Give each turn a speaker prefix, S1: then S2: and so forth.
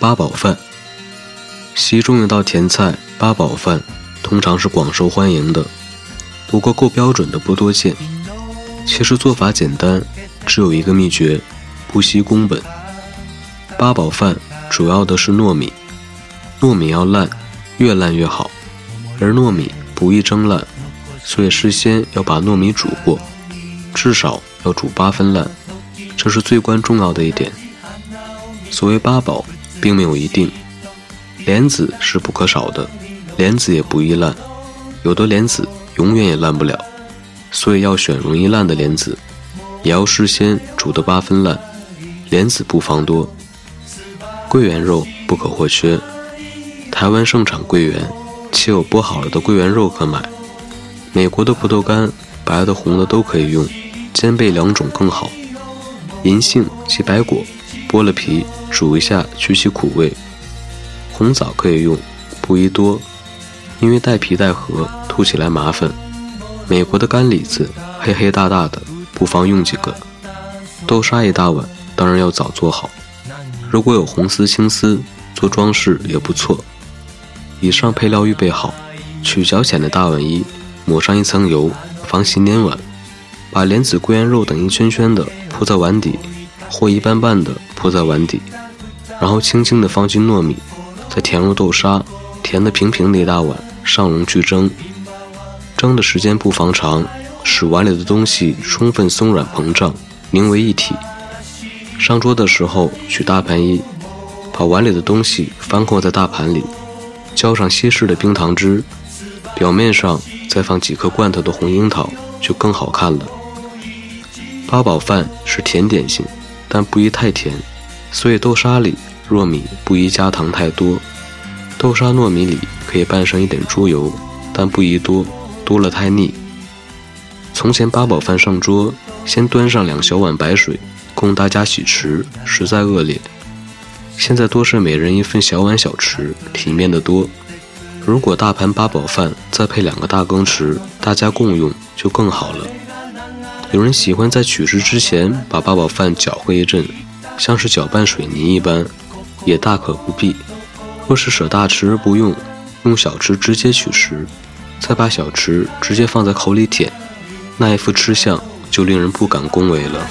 S1: 八宝饭，其中有道甜菜八宝饭，通常是广受欢迎的。不过够标准的不多见。其实做法简单，只有一个秘诀：不惜工本。八宝饭主要的是糯米，糯米要烂，越烂越好。而糯米不易蒸烂，所以事先要把糯米煮过，至少要煮八分烂，这是最关重要的一点。所谓八宝，并没有一定，莲子是不可少的，莲子也不易烂，有的莲子永远也烂不了，所以要选容易烂的莲子，也要事先煮得八分烂，莲子不妨多。桂圆肉不可或缺，台湾盛产桂圆，且有剥好了的桂圆肉可买。美国的葡萄干，白的红的都可以用，兼备两种更好。银杏及白果，剥了皮。煮一下去其苦味，红枣可以用，不宜多，因为带皮带核，吐起来麻烦。美国的干李子黑黑大大的，不妨用几个。豆沙一大碗，当然要早做好。如果有红丝青丝做装饰也不错。以上配料预备好，取较浅的大碗一，抹上一层油，防洗粘碗。把莲子、桂圆肉等一圈圈的铺在碗底，或一半半的铺在碗底。然后轻轻地放进糯米，再填入豆沙，填得平平的一大碗，上笼去蒸。蒸的时间不妨长，使碗里的东西充分松软膨胀，凝为一体。上桌的时候取大盘一，把碗里的东西翻扣在大盘里，浇上稀释的冰糖汁，表面上再放几颗罐头的红樱桃，就更好看了。八宝饭是甜点型，但不宜太甜。所以豆沙里糯米不宜加糖太多，豆沙糯米里可以拌上一点猪油，但不宜多，多了太腻。从前八宝饭上桌，先端上两小碗白水供大家洗吃，实在恶劣。现在多是每人一份小碗小吃，体面的多。如果大盘八宝饭再配两个大羹匙，大家共用就更好了。有人喜欢在取食之前把八宝饭搅和一阵。像是搅拌水泥一般，也大可不必。若是舍大吃而不用，用小吃直接取食，再把小吃直接放在口里舔，那一副吃相就令人不敢恭维了。